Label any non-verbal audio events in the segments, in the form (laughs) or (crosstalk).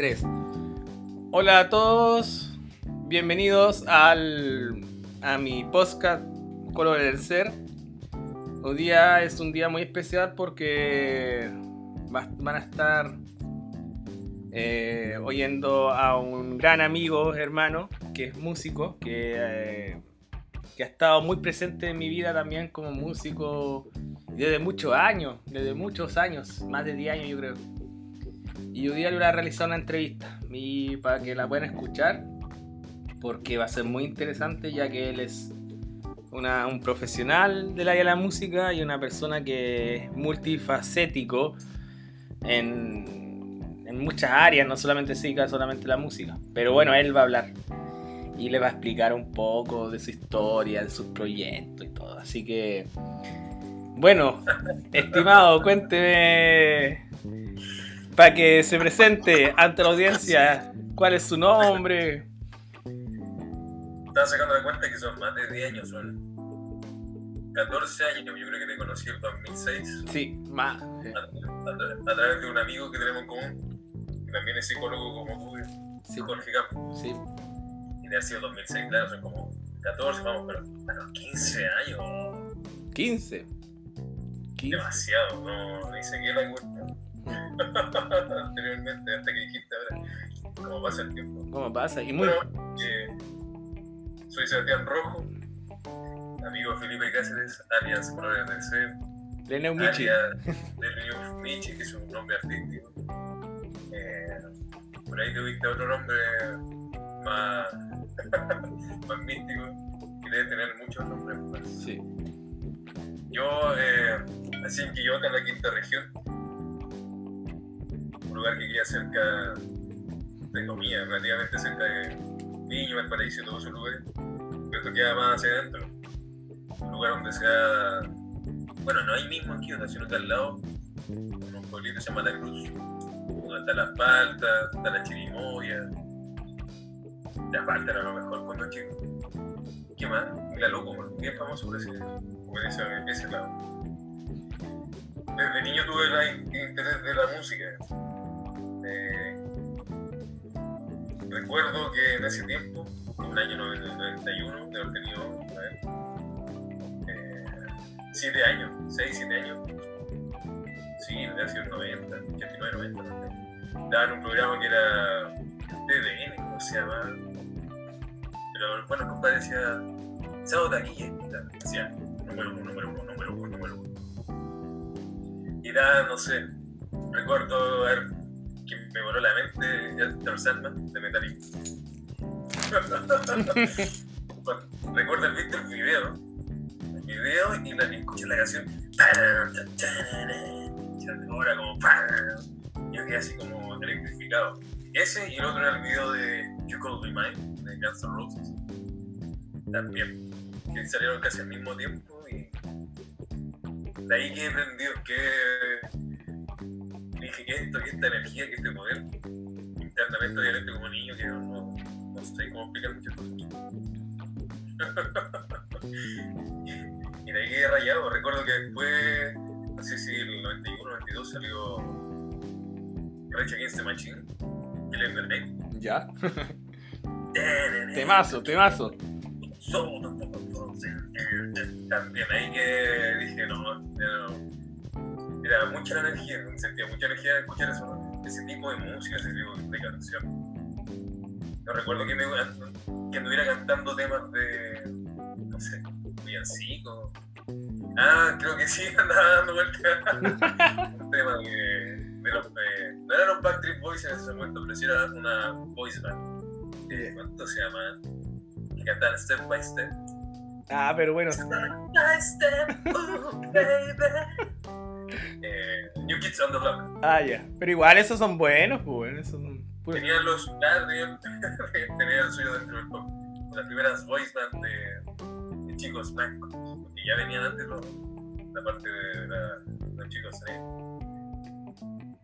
3. Hola a todos, bienvenidos al, a mi podcast Color del Ser. Hoy día es un día muy especial porque va- van a estar eh, oyendo a un gran amigo, hermano, que es músico, que, eh, que ha estado muy presente en mi vida también como músico desde muchos años, desde muchos años, más de 10 años yo creo. Y hoy día le voy a realizar una entrevista y para que la puedan escuchar, porque va a ser muy interesante ya que él es una- un profesional del área de la música y una persona que es multifacético en, en muchas áreas, no solamente se solamente la música. Pero bueno, él va a hablar y le va a explicar un poco de su historia, de sus proyectos y todo. Así que, bueno, estimado, cuénteme para que se presente ante la audiencia cuál es su nombre. Estaba sacando la cuenta que son más de 10 años, son 14 años. Yo creo que te conocí en 2006 Sí, más. a, a a través de un amigo que tenemos en común, que también es psicólogo como tú, Sí, Jorge Campos. sí. Y de ha sido 2006, claro, son como 14, vamos, pero a los 15 años, 15. 15. demasiado, no, ni seguí la cuenta. (laughs) Anteriormente, hasta que dijiste ahora, cómo pasa el tiempo. ¿Cómo pasa? Y muy. Bueno, eh, soy Sebastián Rojo, amigo Felipe Cáceres, alias Colores del alias del New Michi, que es un nombre artístico. Eh, por ahí te viste otro nombre más, (laughs) más místico, que debe tener muchos nombres más. Sí. Yo, eh, nací en Quillota, en la quinta región, lugar que queda cerca de comida, relativamente cerca de Viña, Valparaíso y todos esos lugares, pero esto queda más hacia adentro. Un lugar donde se da, bueno, no hay mismo en Quillota, sino que al lado, en un pueblito que se llama La Cruz, donde están las paltas, está la chirimoya. La palta era lo mejor cuando chico. ¿Qué más? La Lúcuma, bien famoso por ese, por ese, ese lado. Desde niño tuve el interés de la música. Eh, recuerdo que en ese tiempo, en el año 91, de haber tenido eh, siete años, 6, 7 años. Sí, debe haber sido el 90, 89, 90, no sé. Daban un programa que era TVN, ¿cómo se llama? Pero bueno, el compadre decía, sábado taquilla, decía, número uno, número uno, número uno, número uno. Y era, no sé, recuerdo ver que me voló la mente Enter Sandman de Metallica. (laughs) Bueno, recuerdo el video, el video y la escuché la canción. Ahora como yo quedé así como electrificado. Ese y el otro era el video de You Could Be Mine de Guns N' Roses. También. Que salieron casi al mismo tiempo y. De ahí que he aprendido que. Esto, esta energía, que este poder. Internamente, obviamente, como niño, que no, no sé cómo explicar muchas (laughs) cosas. y de ahí quedé rayado. Recuerdo que después, no sé si el 91 92 salió Rage Against the Machine, the Night. ¿Ya? (laughs) Temazo, temazo. También ahí que dije, no, no, era mucha la energía, sentía mucha energía al escuchar eso, ese tipo de música, ese tipo de canción. No recuerdo que, me, que anduviera cantando temas de, no sé, villancico. Ah, creo que sí, (laughs) andaba dando vueltas. Un tema de, de los, de- no eran los Backstreet Boys en ese momento, pero sí era una voice band. Eh, ¿Cuánto se llama? Que cantaban Step by Step. Ah, pero bueno. Step by Step, ooh, baby. Eh, New Kids on the Block. Ah, ya. Pero igual esos son buenos, pues bueno, esos son puros- Tenían los. tenían, (laughs) tenían el suyo dentro del pop. Las primeras voice band de, de chicos blancos. Que ya venían antes los, la parte de, la- los chicos negros.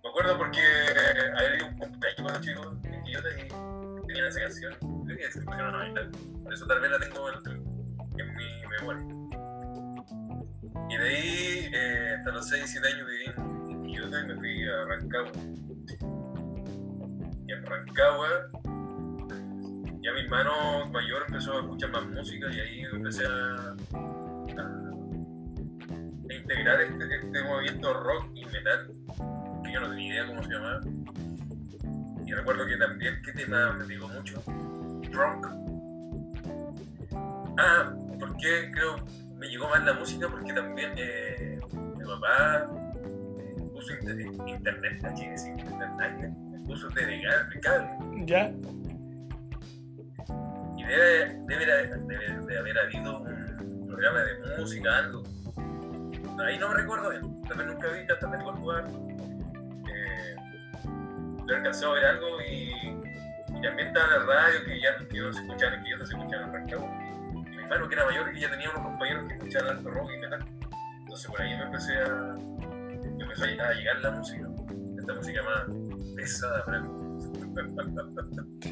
Me acuerdo porque eh, había un cumpleaños cuando chico en Quillota y tenían esa canción. Creo que se pusieron a bailar. Por eso tal vez la tengo en, en mi memoria. Y de ahí, eh, hasta los 6, 7 años viví en Quillota y me fui a Rancagua. Y en Rancagua, ya mi hermano mayor empezó a escuchar más música y ahí empecé a, a- a integrar este, este movimiento rock y metal, que yo no tenía idea cómo se llamaba. Y recuerdo que también, ¿qué tema me digo mucho? Drunk. Ah, ¿por qué creo me llegó más la música? Porque también eh, mi papá eh, puso inter- internet, aquí sí, internet, puso de cable. ¿Ya? Y debe, debe, debe de haber habido un programa de música, algo. Ahí no me recuerdo bien. También nunca vi tantas películas jugar. Eh, yo alcancé a ver algo y, y también estaba en la radio que ya no se escuchaba, que yo no se escuchaba en hermano que era mayor que ya tenía unos compañeros que escuchaban alto rock y metal. Entonces por ahí me empecé a, me a llegar la música. Esta música más pesada para mí. (laughs)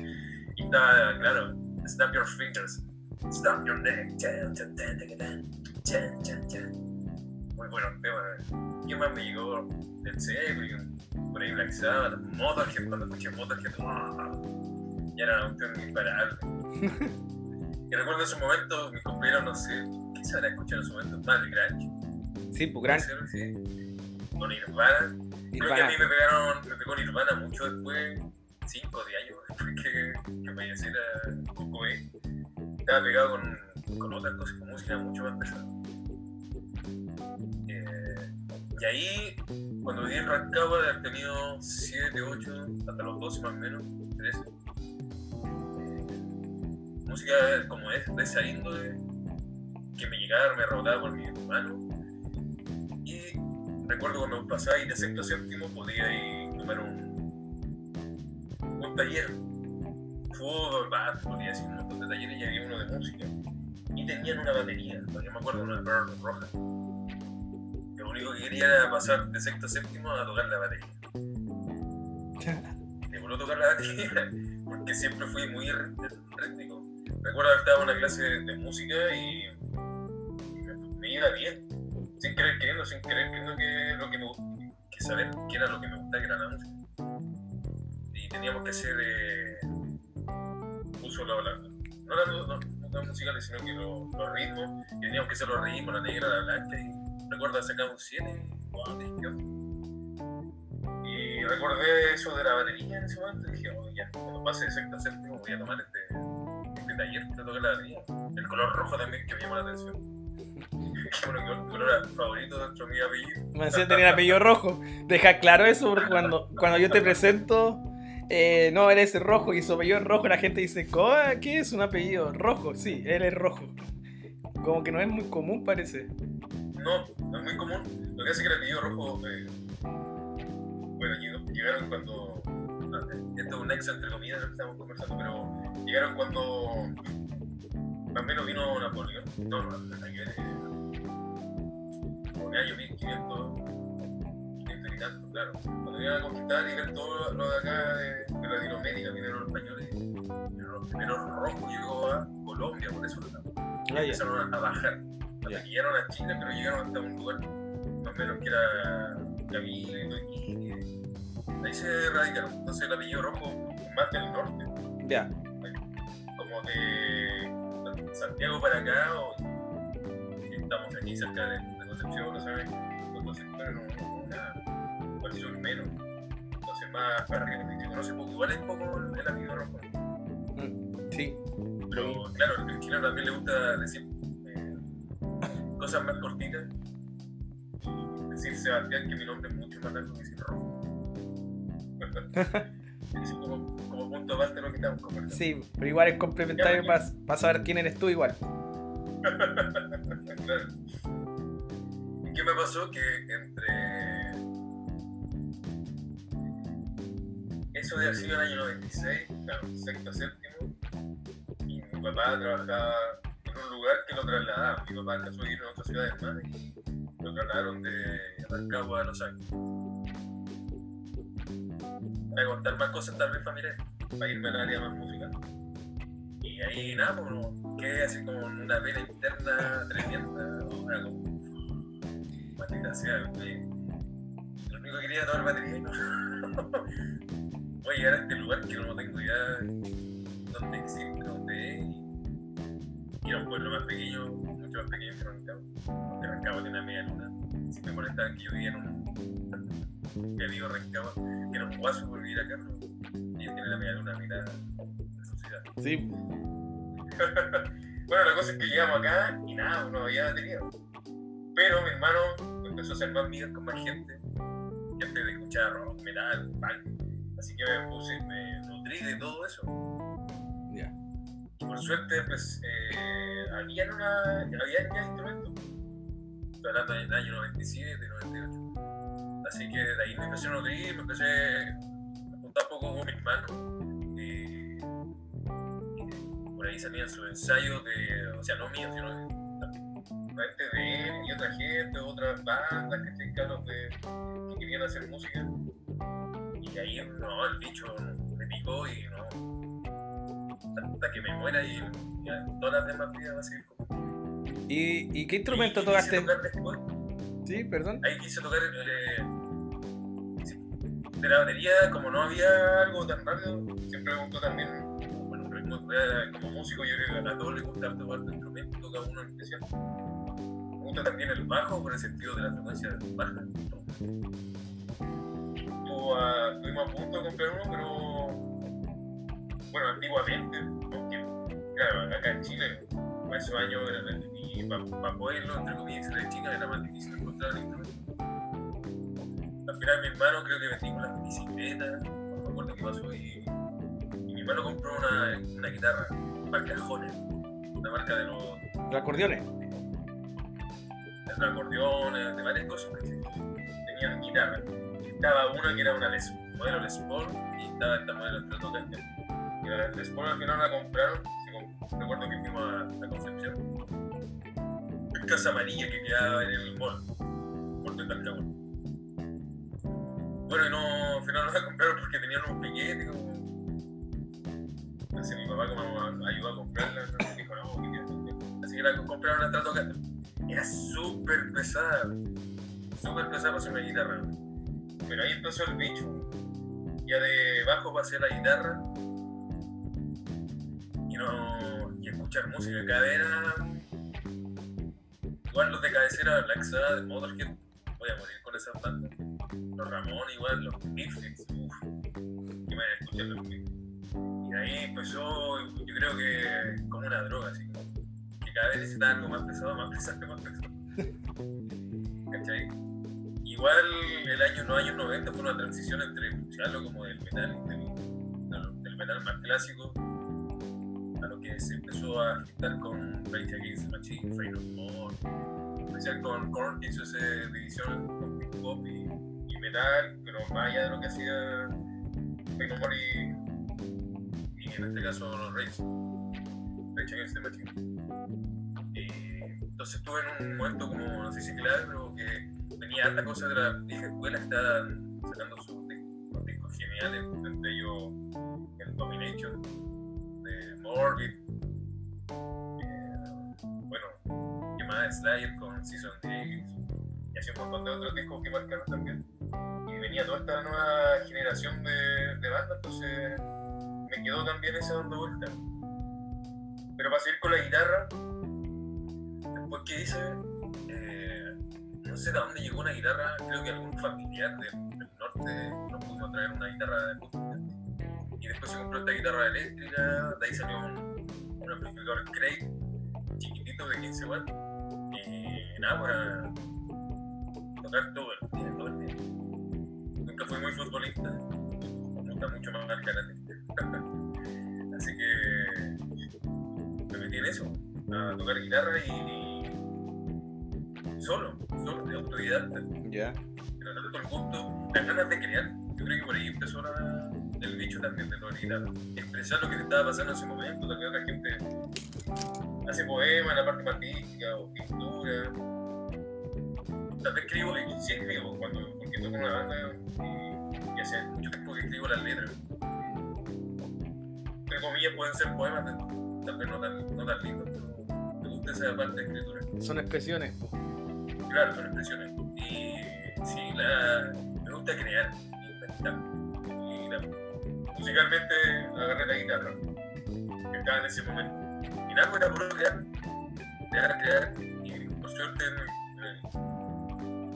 y estaba, claro, Snap Your Fingers, Snap Your Neck. Chan, chan, chan, chan. Muy buenos temas. ¿Qué más me llegó? Del Zeppelin, por ahí Black Sabbath, Motorhead, cuando escuché Motorhead, ¡wow! ya era una cuestión imparable. (laughs) y recuerdo en ese momento, mis compañeros, no sé, ¿qué se habrá escuchado en ese momento? Más Grunge. Sí, pues ser, sí. Con Nirvana. Creo que a mí me pegaron, me pegó Nirvana mucho después, 5 o 10 años después que, que falleciera Cobain. Estaba pegado con, con otras cosas, con música mucho más pesada. Eh, y ahí, cuando viví en Rancagua, de haber tenido 7, 8, hasta los 12 más o menos, 13. Música como es, de esa índole, que me llegaba, me rebotaba por mi hermano. Y recuerdo cuando pasaba ahí de sexto a séptimo, podía ir tomar un, un taller, fútbol, básquet, podía decir un montón de talleres y había uno de música. Y tenían una batería, todavía me acuerdo, una Pearl roja. Lo único que quería era pasar de sexto a séptimo a tocar la batería. Me volvió a tocar la batería (laughs) porque siempre fui muy rí- rítmico. Recuerdo que estaba en una clase de, música y me, me iba bien, sin querer queriendo, sin querer queriendo que lo que me que era lo que me gustaba, que era la música. Y teníamos que hacer eh, uso la, la- no las no, no las musicales, sino que lo- los ritmos, y teníamos que hacer los ritmos, la negra, la blanca, y recuerdo sacar un 7, wow, dije, ¿qué onda? Y recordé eso de la batería en ese momento y dije, oh, ya, cuando pase séptimo voy a tomar este, taller que toca la. El color rojo también que me llamó la atención. (laughs) Qué bueno que el color favorito de apellido. Me decía tener apellido rojo. Deja claro eso porque cuando, cuando yo te presento, eh, no, eres rojo y su apellido es rojo, la gente dice, "Co- ¿qué es un apellido rojo? Sí, él es rojo. Como que no es muy común, parece. No, no es muy común. Lo que hace que el apellido rojo. eh, bueno, llegaron cuando. Esto es un ex entre comillas de lo que estamos conversando, pero llegaron cuando. Más o menos vino Napoleón. No, no, no, Por el año 1500. 500 y tanto, claro. Cuando iban a conquistar y ver todo lo de acá de, de Latinoamérica, vinieron los españoles. Vinieron los primeros rojos llegó a Colombia, por eso lo Ah, empezaron a bajar. Hasta Ya. que llegaron a Chile, pero llegaron hasta un lugar más o menos que era Cabildo, Iquique. Ahí se radicaron. Entonces el apellido rojo más del norte, Ya. Como de Santiago para acá, o estamos aquí cerca de, de Concepción, no sabes, sectores no, una, sur menos. Entonces más para arriba, se conoce poco, igual es poco el, apellido rojo. Mm, Sí. Pero claro, el chileno también le gusta decir eh, cosas más cortitas. Decir Sebastián, que mi nombre es mucho más largo que decir rojo. (laughs) (laughs) Es como, como punto aparte de lo que estamos conversando. Sí, pero igual es complementario para saber quién eres tú igual. (laughs) Claro. ¿Y qué me pasó? Que entre eso de sido el año 96, claro, sexto, séptimo, y mi papá trabajaba en un lugar que lo trasladaban. Mi papá alcanzó a ir a otra ciudad hermana y lo trasladaron de Rancagua a Los Ángeles. Para contar más cosas tal vez familiares, para irme al área más musical. Y ahí nada, pues no, quedé así como una pena interna tremenda, una como. Maldita sea. Lo único que quería era tomar batería y no. voy a llegar a este lugar que no tengo idea dónde existe, dónde es. Y era un pueblo más pequeño, mucho más pequeño que Rancagua. Rancagua tiene una media luna. Si me molestaba que yo vivía en un. Que vivo Rancagua, que era un guaso por vivir acá, pero ellos tienen la media luna a mitad de su ciudad. Sí, (laughs) Bueno, la cosa es que llegamos acá y nada, no había batería. Pero mi hermano empezó a hacer más amigas con más gente. Gente de escuchar rock, metal, punk. Así que me puse, me nutrí de todo eso. ya. Y por suerte, pues, eh, había, una, había ya instrumentos. Estoy hablando del año 97, 98. Así que de ahí me empecé a nutrir, me empecé a juntar un poco con mis manos. Y, y por ahí salían sus ensayos de, o sea, no míos, sino de, gente de él y otra gente, otras bandas que encargan de que querían hacer música. Y ahí, no, el bicho me picó y no, hasta que me muera y todas las demás vidas va a seguir como. ¿Y, y qué instrumento Y tocaste? Sí, perdón. Ahí quise tocar eh, sí, de la batería, como no había algo tan rápido, siempre me gustó también, bueno, eh, como músico, yo creo que a todos les gusta tocar tu instrumento, toca uno en especial. Me gusta también el bajo por el sentido de la frecuencia baja. A- Estuvimos a punto de comprar uno, pero bueno, antiguamente, claro, acá en Chile, para esos años, era- y para poderlo, entre comillas, de China era más difícil encontrar el instrumento. Al final mi hermano creo que vendimos las bicicletas, no me acuerdo qué pasó, y, y mi hermano compró una, una guitarra, marca Honer, una marca de los, Los acordeones. de acordeones, de varias cosas, ¿cachai? tenían guitarra. Estaba una que era una Les, modelo Les Paul y estaba esta modelo Stratocaster. Y la Les Paul al final la compraron, Casa Amarilla que quedaba en el mall, Puerto de Talcahuano. Bueno, no, al final no la compraron porque tenían un piquete. Así mi papá como ayudó a comprarla, dijo, no, que Así que la compraron la Stratocaster. Era súper pesada, súper pesada para hacer una guitarra. Pero ahí empezó el bicho. Ya de bajo pasé la guitarra. Y no. Y escuchar música. Era. Igual los de cabecera, Black Sabbath, Motorhead. Voy a morir con esas bandas. Los Ramón, igual, los Misfits. Uff. Que me escuchar los. Y ahí empezó, yo creo que como una droga, así. Que cada vez necesitaba algo más pesado, más pesado, más pesado. ¿Cachai? Igual el año, los años 90 fue una transición entre escucharlo como del metal, del- del metal más clásico, a lo que se empezó a agitar con Rage Against the Machine, Fade No More, especial con Korn, que hizo esa división con hip hop y, y metal, pero más allá de lo que hacía Fade No More y, y en este caso los Rage, Rage Against the Machine. Entonces estuve en un momento como, no sé si clave, pero que tenía harta cosa de la vieja escuela, estaban sacando sus dis- sus discos geniales, entre ellos el Domination, Morbid, eh, bueno, ¿qué más? Slayer con Season Days, y así un montón de otros discos que marcaron también. Y venía toda esta nueva generación de, de bandas, entonces me quedó también esa dando vuelta. Pero para seguir con la guitarra, después que hice, eh, no sé de dónde llegó una guitarra, creo que algún familiar del, norte nos pudo traer una guitarra acústica. Y después se compró esta guitarra eléctrica, de ahí salió un, un amplificador Craig, chiquitito de 15 watts. Y nada, para tocar todo el día, todo el día. Nunca fui muy futbolista, me gusta mucho más el karate. Así que me metí en eso, a tocar guitarra y, y solo, solo, de autodidacta. Ya. Era tanto el gusto, las ganas de crear. Yo creo que por ahí empezó la- el bicho también de guitarra. Expresar lo que te estaba pasando en ese momento, vez otra gente hace poemas en la parte artística o pintura. Tal vez escribo, y sí escribo, cuando, porque toco una banda y, y hace mucho tiempo que escribo las letras. Entre comillas pueden ser poemas, tal vez no tan, no tan lindos, pero me gusta esa parte de escritura. Son expresiones. Claro, son expresiones. Y sí, la, me gusta crear, inventar. Y la, musicalmente agarré la guitarra, que estaba en ese momento. Y nada, era puro crear, crear, crear, y por suerte,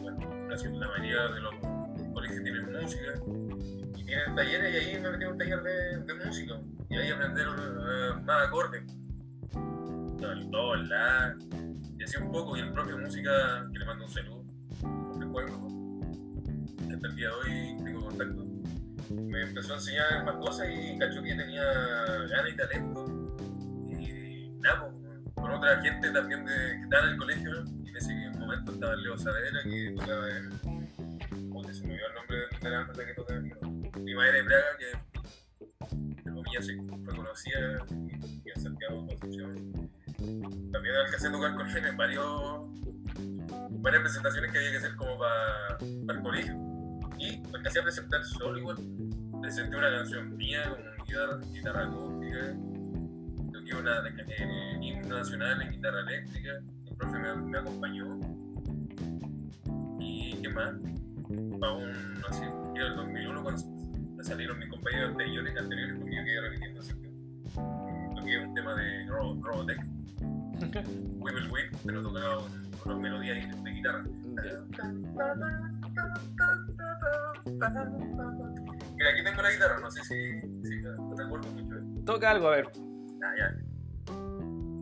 bueno, la mayoría de los colegios tienen música, y tienen talleres, y ahí me metí a un taller de, música, y ahí aprendieron uh, más acordes. El do, el la, y así un poco, y el propio música, que le mando un saludo, recuerdo, que hasta el día de hoy tengo contacto me empezó a enseñar más cosas y cachó que tenía ganas y talento. Y nada, pues, con otra gente también de, que estaba en el colegio, y en ese momento estaba Leo Saavedra, que tocaba en. Porque se me olvidó el nombre de la banda que tocaba mi madre de Praga, que entre comillas se reconocía y en Santiago Concepción. También alcancé a tocar con él en varios, varias presentaciones que había que hacer como para, para el colegio y alcancé a presentar solo igual. Presenté una canción mía con guitarra, guitarra acústica, toqué una, el himno nacional en guitarra eléctrica, el profe me, me acompañó. ¿Y qué más? Aún no sé, era el 2001 cuando salieron mis compañeros anteriores, anteriores porque yo quedé repitiendo. Toqué un tema de Robotech, Will Will, pero tocaba unas melodías de guitarra. Mira, aquí tengo la guitarra, no sé si, si no recuerdo mucho. Toca algo, a ver. Ah, ya.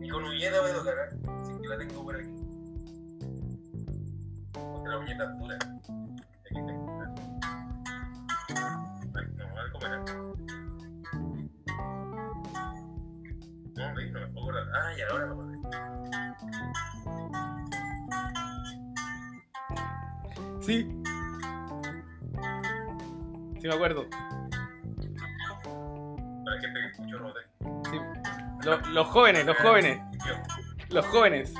Y con uñeta voy a tocar, ¿eh? Así que la tengo por aquí. Porque la uñeta es dura. Aquí tengo. ¿eh? No, algo para No, hombre, no me puedo acordar. Ah, ya, ahora me acordé. Sí. Sí, me acuerdo. Para gente que escuchó Rote. Sí. Lo- los jóvenes, los jóvenes, los jóvenes.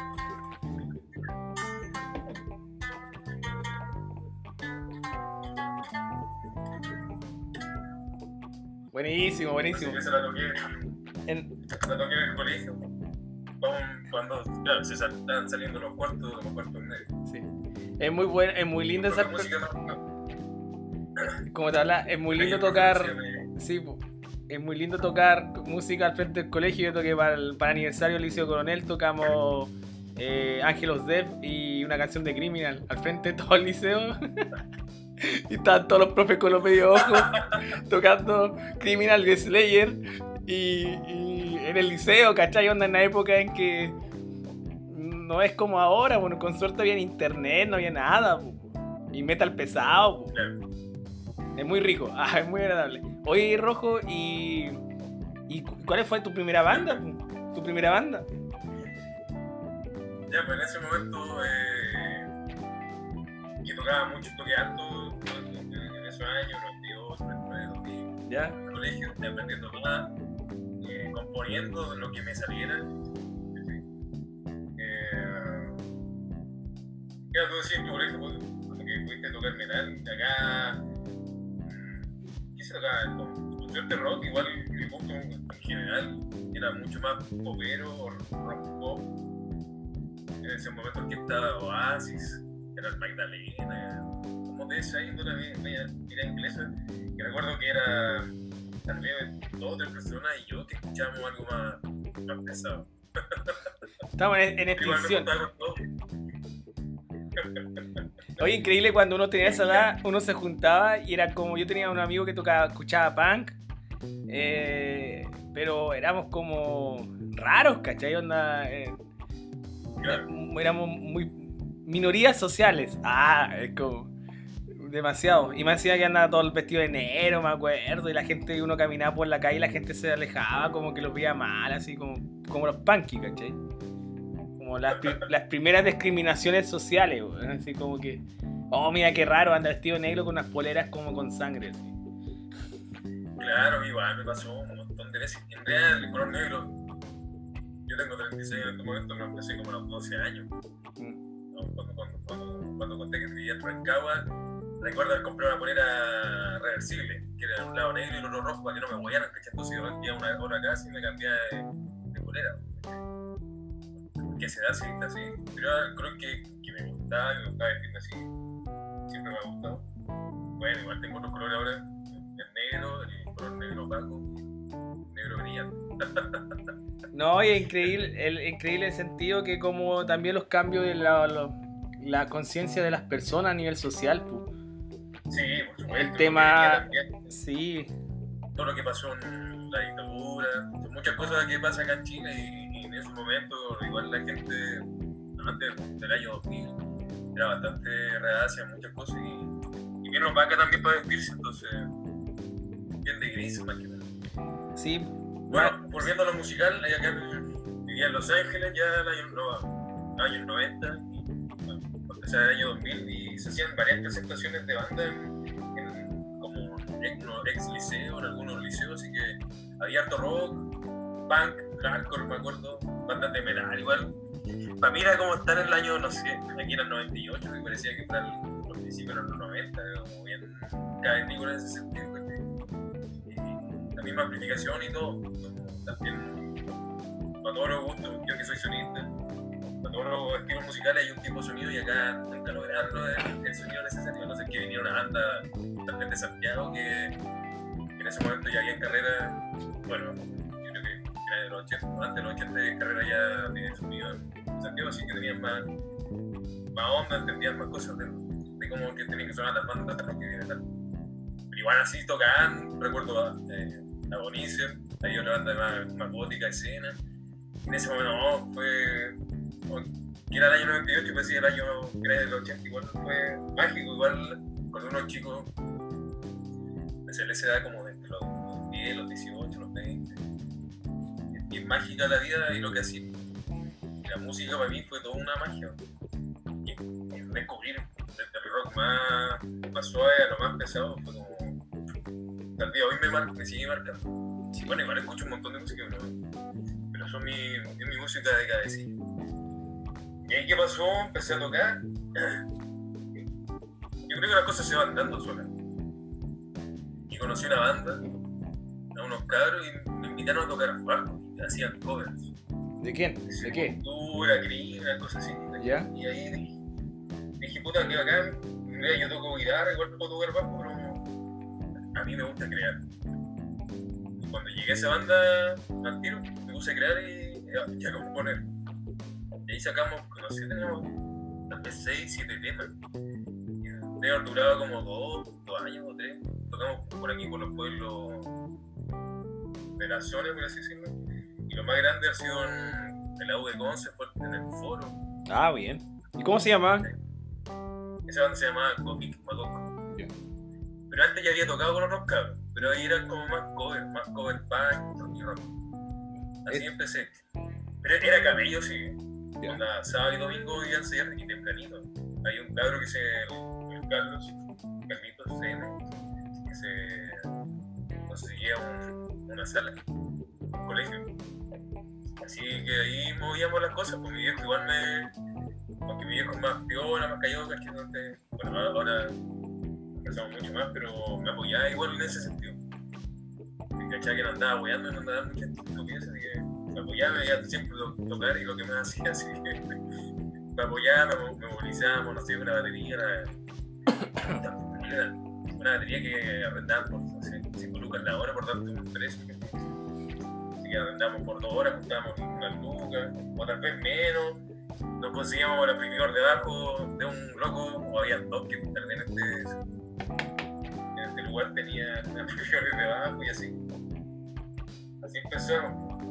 Buenísimo, buenísimo. Así que se la toqué, En- la toqué en el colegio. Cuando, claro, se estaban saliendo los cuartos, los cuartos medios. sí. Es muy bueno, es muy lindo esa, Porque música no- no- como te habla, es muy lindo tocar, sí, es muy lindo tocar música al frente del colegio. Yo toqué para el, para el aniversario del Liceo Coronel, tocamos eh, Ángelos Dev y una canción de Criminal al frente de todo el liceo. (laughs) y estaban todos los profes con los medio ojos (laughs) tocando Criminal de Slayer. Y, y en el liceo, ¿cachai? Onda en la época en que no es como ahora, bueno, con suerte había internet, no había nada. po. Y metal pesado. po. Claro. Es muy rico, (laughs) ah, es muy agradable. Oye, Rojo, ¿y, ¿y cu- cuál fue tu primera banda? ¿Tu primera banda? Ya, pues en ese momento eh, que tocaba mucho, toqué en, en esos años, 98, 99, 2000, ¿Ya? en el colegio, aprendiendo más, eh, componiendo lo que me saliera. ¿sí? Eh, claro, tú decías por ejemplo, que pudiste tocar metal, acá, mm, ¿qué se tocaba? Con, con suerte rock, igual mi gusto en general era mucho más popero o rock pop en ese momento que estaba Oasis, era el Magdalena, como de esa índole media, media, inglesa, que recuerdo que era también dos o tres personas y yo que escuchábamos algo más, más pesado. Estamos en, en extinción. Oye, increíble cuando uno tenía esa edad, uno se juntaba y era como yo tenía un amigo que tocaba, escuchaba punk, eh, pero éramos como raros, ¿cachai? Onda, eh, éramos muy minorías sociales. Ah, es como demasiado. Y me decía que andaba todo el vestido de negro, me acuerdo, y la gente, uno caminaba por la calle y la gente se alejaba, como que los veía mal, así como, como los punky, ¿cachai? Como las, pri- las primeras discriminaciones sociales, así como que, oh, mira qué raro, anda vestido negro con unas poleras como con sangre, así. claro, igual me pasó un montón de veces. En realidad, el color negro, yo tengo 36 en este momento, lo empecé como a los 12 años. Mm. Cuando, cuando, cuando, cuando conté que vivía en Rancagua, recuerdo haber comprado una polera reversible, que era un lado negro y el otro rojo para que no me ¿cachai? Entonces yo vendía una hora casi y me cambiaba de, de polera. Que se da está así. Pero creo que, que me gustaba, me gustaba vestirme así. Siempre me ha gustado. Bueno, igual tengo otros colores ahora, el negro, el color negro opaco, negro brillante. (laughs) No, y es increíble el, increíble sentido que como también los cambios de la, la, la conciencia de las personas a nivel social, pues. Sí, por supuesto. El tema- Sí, Todo lo que pasó en la dictadura, muchas cosas que pasan acá en Chile y en esos momentos igual la gente antes del año 2000 era bastante reacia en muchas cosas y, y bien opaca también para vestirse, entonces bien de gris más que nada. sí. Bueno, volviendo a lo musical, ahí acá vivía en Los Ángeles ya en los años, no, años 90, y, bueno, empezaba el año 2000 y se hacían varias presentaciones de banda en, en como ex, ex liceo, en algunos liceos, así que había harto rock, punk, hardcore, me acuerdo, bandas de metal igual. Para mí era como estar en el año, no sé, aquí era el 98, me parecía que el- los principios de los 90, como bien cavernícola en ese sentido. Y la misma amplificación y todo. También, para todos los gustos, yo que soy sonista, para todos los estilos musicales hay un tipo de sonido y acá nunca lograron lo de- el sonido necesario. No sé, que venía una banda también de Santiago que, que en ese momento ya había en carrera, bueno, que era de los 80, antes de los 80 había en carrera ya de sonido en Santiago, así que tenían más, más onda, entendían más cosas de, de cómo que tenían que sonar las bandas de de metal. Pero igual así tocaban, recuerdo a eh, Agonizer, había una banda más, más gótica, escena. En ese momento no, fue. que era el año 98 y parecía el año que era del 80, igual fue mágico, igual cuando uno es chico, se les da como desde los 10, los 18, los 20. Y es mágica la vida y lo que hacía. Y la música para mí fue toda una magia. Y, descubrir el rock más, más suave a lo más pesado fue como. Tal día hoy me, mar, me sigue marcando. Sí. Bueno, igual escucho un montón de música, pero, pero son mi, es mi música de cabecilla. ¿Y ahí qué pasó? Empecé a tocar. Yo creo que las cosas se van dando solas. Y conocí una banda, a unos cabros, y me invitaron a tocar bajo. Hacían covers. ¿De quién? ¿De qué? Cultura, crina, cosas así. ¿Ya? Y ahí dije, dije, puta, qué bacán. Mira, yo toco guitarra, igual puedo tocar bajo, pero a mí me gusta crear. Y cuando llegué a esa banda al tiro, me puse a crear y ya, ya a componer. Y ahí sacamos, no sé, teníamos tal vez 6, 7 temas. Y haber durado como 2, 2 años o 3. Tocamos por aquí, por los pueblos de la zona, por así decirlo. Lo más grande ha sido en el AU de Conce, fue en el foro. Ah, bien. ¿Y cómo se llama? Esa banda se llamaba Comic Macoco. Pero antes ya había tocado con otros cabros, pero ahí eran como más cover, más cover punk, rock y rock. Así Eh. empecé. Pero era camello, sí. Onda, sábado y domingo iba a ensayar y tempranito. Hay un cabro que se. el Carlos, Carlitos CN, que se conseguía un- una sala, un colegio. Así que ahí movíamos las cosas, pues mi viejo igual me. Aunque mi viejo es más piola, más callado, ¿cachai? Entonces, bueno, ahora pensamos mucho más, pero me apoyaba igual en ese sentido. Y cachai que no andaba apoyando, no andaba muchas estupideces, que me apoyaba, me veía siempre to- tocar y lo que me (laughs) hacía, así que me apoyaba, me, me movilizábamos, no sé, una batería, una batería que arrendaban por no sé, 5 lucas la hora por darte un precio. Arrendamos por dos horas, juntábamos unas lucas, o tal vez menos. Nos conseguíamos el amplificador debajo de un loco, o había dos que vez en este, en este lugar tenían amplificadores debajo y así. Así empezamos.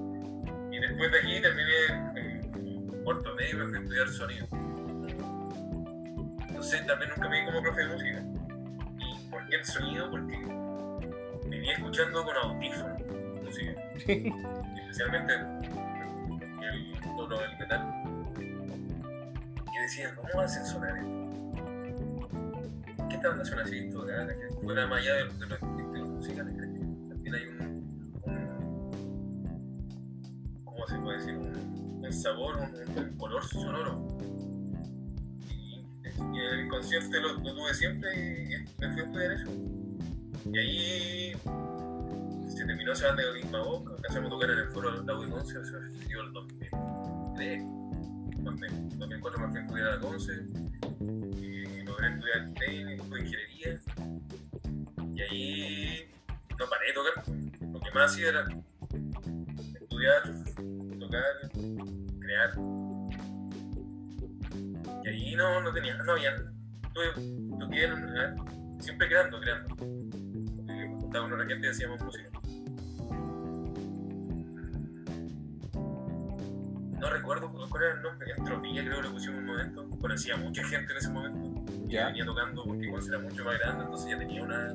Y después de aquí terminé en cuarto medio, me fui a estudiar sonido. Entonces también nunca me vi como profe de música. ¿Y por qué el sonido? Porque vivía escuchando con audífonos Especialmente el tono del metal. Y decía, ¿cómo hacen sonar esto? ¿Qué tal suena así que Fuera más allá de, de los musicales. También hay un, un- ¿cómo se puede decir? Un, sabor, un, un color sonoro. Y, el inconsciente lo, lo tuve siempre y, me fui a estudiar eso. Y ahí terminó de Olimpa Boca, empezamos a tocar en el foro de la de Conce, o sea, el 2003, 2000, 2004 me fui a estudiar a Conce, y logré estudiar técnico, ingeniería, y ahí no paré sabía tocar. Lo que más hacía era estudiar, tocar, crear. Y ahí no, no tenía, no había, tuve, eh, siempre creando, creando. Eh, con una gente y hacíamos música. No recuerdo cuál era el nombre, Entropía creo que le pusimos un momento. Conocía mucha gente en ese momento. que Ya. venía tocando porque igual era mucho más grande, entonces ya tenía una,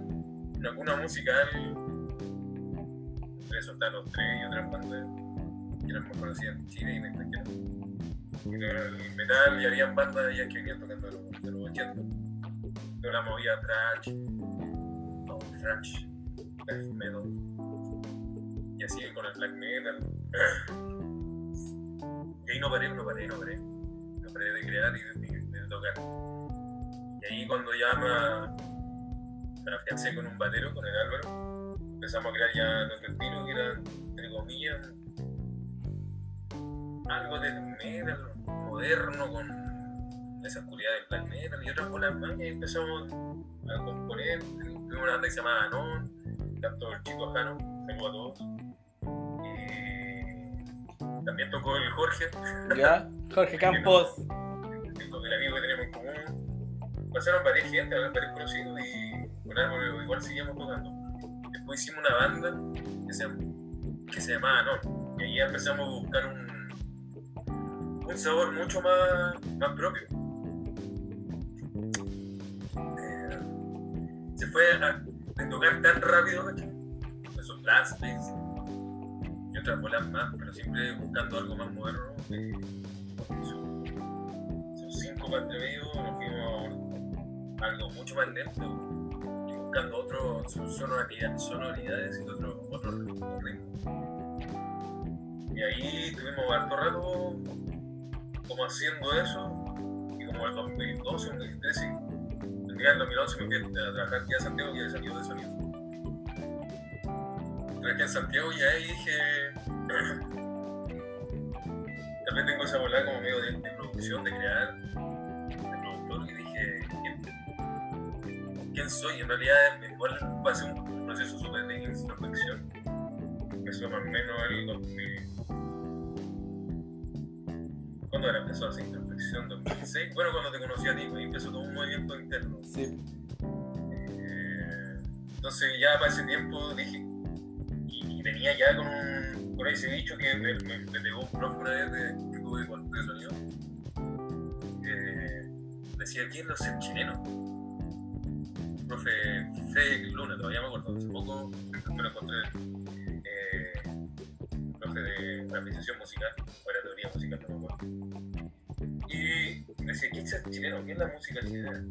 una cuna musical. Estaban los tres y otras bandas que eran más conocidas en Chile y en extranjero. Y en el metal y habían bandas ya que venían tocando de los, de los 80. Pero la movía thrash, no, thrash, death metal. Y así con el black metal. (clears throat) Y ahí no paré, no paré, no paré. No paré de crear y de, tocar. Y ahí cuando ya me, me afiancé con un batero, con el Álvaro, empezamos a crear ya nuestro estilo, que era, entre comillas, algo de metal moderno con esa oscuridad del black metal y otras bolas más. Y empezamos a componer. Tuvimos una banda que se llamaba Anon, cantó el chico Jano, saludo a todos. También tocó el Jorge, ¿Ya? Jorge (laughs) Campos. el amigo que tenemos en común. Pasaron varias gente, varios conocidos y con igual seguíamos tocando. Después hicimos una banda que se, que se llamaba No. Y ahí empezamos a buscar un, un sabor mucho más, más propio. Eh, se fue a, tocar tan rápido, ¿cachai? Esos blast otras bolas más, pero siempre buscando algo más moderno. eh, esos cinco para atrevidos nos fuimos algo mucho más lento y buscando otras sonoridades, sonoridades y otros otro ritmos. Y ahí tuvimos harto rato como haciendo eso y como el 2012, 2013, el día del 2011 me fui a trabajar aquí a Santiago y de salido de sonido. Trabajé en Santiago y ahí dije, (laughs) también tengo esa bola como medio de, de producción, de crear, de productor, y dije, ¿quién, quién soy? En realidad, igual va a ser un proceso súper de introspección. Empezó más o menos el 2000. ¿Cuándo era empezó esa introspección? ¿2006? Bueno, cuando te conocí a ti, ahí empezó todo un movimiento interno. Sí. Eh, entonces ya para ese tiempo dije, venía ya con, un, con ese dicho que me, me, pegó un profe una vez de, que tuve con de sonido. Eh, decía, ¿quién no es chileno? Profe Frederick Luna, todavía me acuerdo, hace poco me encontré. Eh, profe de apreciación musical, o era teoría musical, no me acuerdo. Y decía, ¿quién es el chileno? ¿Quién es la música chilena?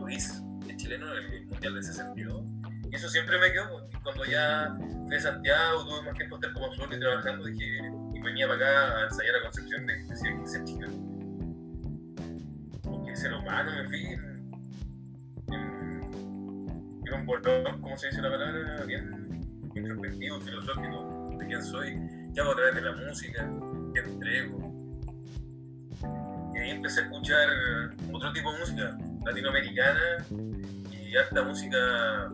Luis, el chileno en el Mundial de 62. Y eso siempre me quedó. Cuando ya fui a Santiago, tuve más tiempo de estar como solo y trabajando, dije, y venía para acá a ensayar a Concepción, de, decía, ¿quién es el chileno? Porque ser humano, en, en, en un bolón, ¿cómo se dice la palabra? Bien introspectivo, filosófico, de quién soy, qué hago a través de la música, qué entrego. Y ahí empecé a escuchar otro tipo de música, latinoamericana y harta música.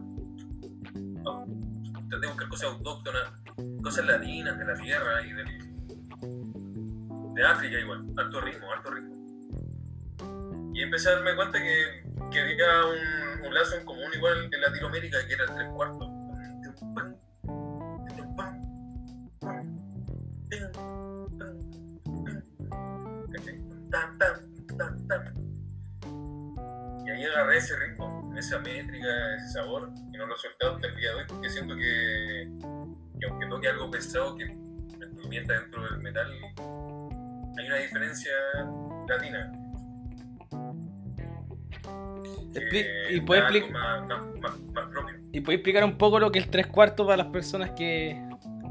De buscar cosas autóctonas, cosas latinas de la tierra y del, de África igual, harto ritmo, harto ritmo. Y empecé a darme cuenta que, que había un, un lazo común igual en Latinoamérica que era el tres cuartos. Y ahí agarré ese ritmo, esa métrica, ese sabor, y no lo he soltado hasta el día de hoy porque siento que, que aunque toque algo pesado que me dentro del metal, hay una diferencia latina. Expli- que ¿Y puedes da algo expli- más, más, más, más propio. ¿Y puedes explicar un poco lo que es el tres cuartos para las personas que,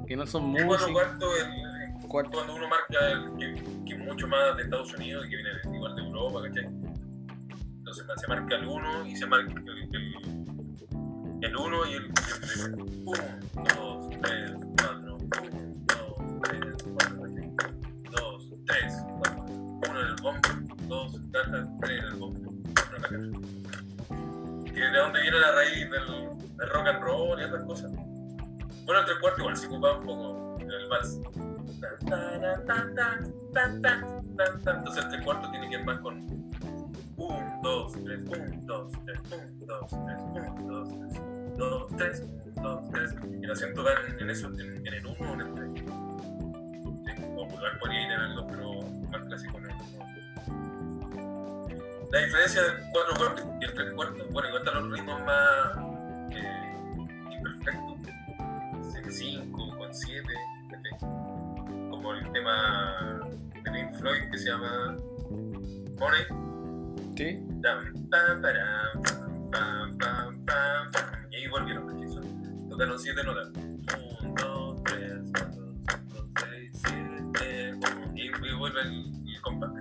que no son El cuatro músicos? cuarto, el, Cuarto. cuando uno marca el- que, que mucho más de Estados Unidos y que viene igual de Europa, ¿cachai? Entonces se marca el 1 y se marca el, el, el 1 y el 1, 2, 3, 4, 1, 2, 3, 4, 2, 3, 4, 1 en el bombo, 2 cajas, 3 en el bombo, 4 en la caja. Que de dónde viene la raíz del, del rock and roll y otras cosas. Bueno, el tres cuartos igual se ocupaba un poco el vals. Entonces el tres cuartos tiene que ir más con 1, 2, 3, 1, 2, 3, 1, 2, 3, 1, 2, 3, 1, 2, 3, 1, 2, 3. Y el acento va en, eso, en, el 1 o en el 3. Sí, o pulgar podría 2, pero más clásico en el 1. La diferencia del 4 cuartos y el 3 cuartos, bueno, igual están los ritmos más eh, imperfectos. 5 con 7, como el tema de Pink Floyd que se llama Money. ¿Sí? Y volvieron. Son- Tocaron 7 notas. 1, 2, 3, 4, 5, 6, 7, 1. Y vuelve el, el compás.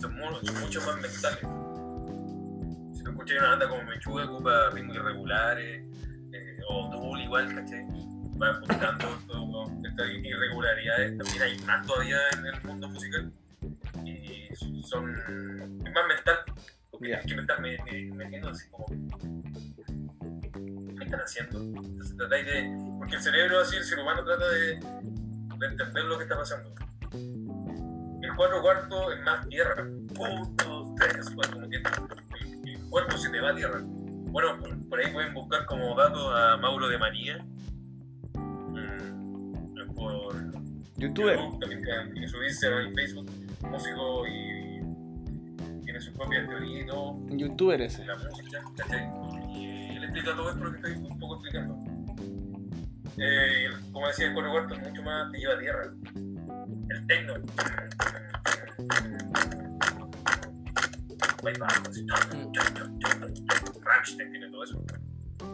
Son, mu- son mucho más mentales. Si tú escuchas una banda como Mechuga, ocupa ritmos irregulares, eh, o Tool igual, ¿cachai? Va buscando estas irregularidades. También hay más todavía en el mundo musical. Son. es más mental. Porque que me- me- metiendo así como. ¿Qué están haciendo? Entonces tratáis de. Porque el cerebro, así, el ser humano trata de, de entender lo que está pasando. El cuatro cuartos es más tierra. Un, dos, tres, cuatro. Como que el, el cuerpo se te va a tierra. Bueno, por, por ahí pueden buscar como datos a Mauro de María. Mm, por Youtuber. YouTube, también tiene su Instagram y Facebook, músico y tiene sus propias teorías y todo, Un youtuber ese. la música, ¿cachai? Y él explica todo esto lo que estoy un poco explicando. Eh, como decía, el cuatro cuartos mucho más te lleva a tierra. El techno. Rammstein tiene todo eso.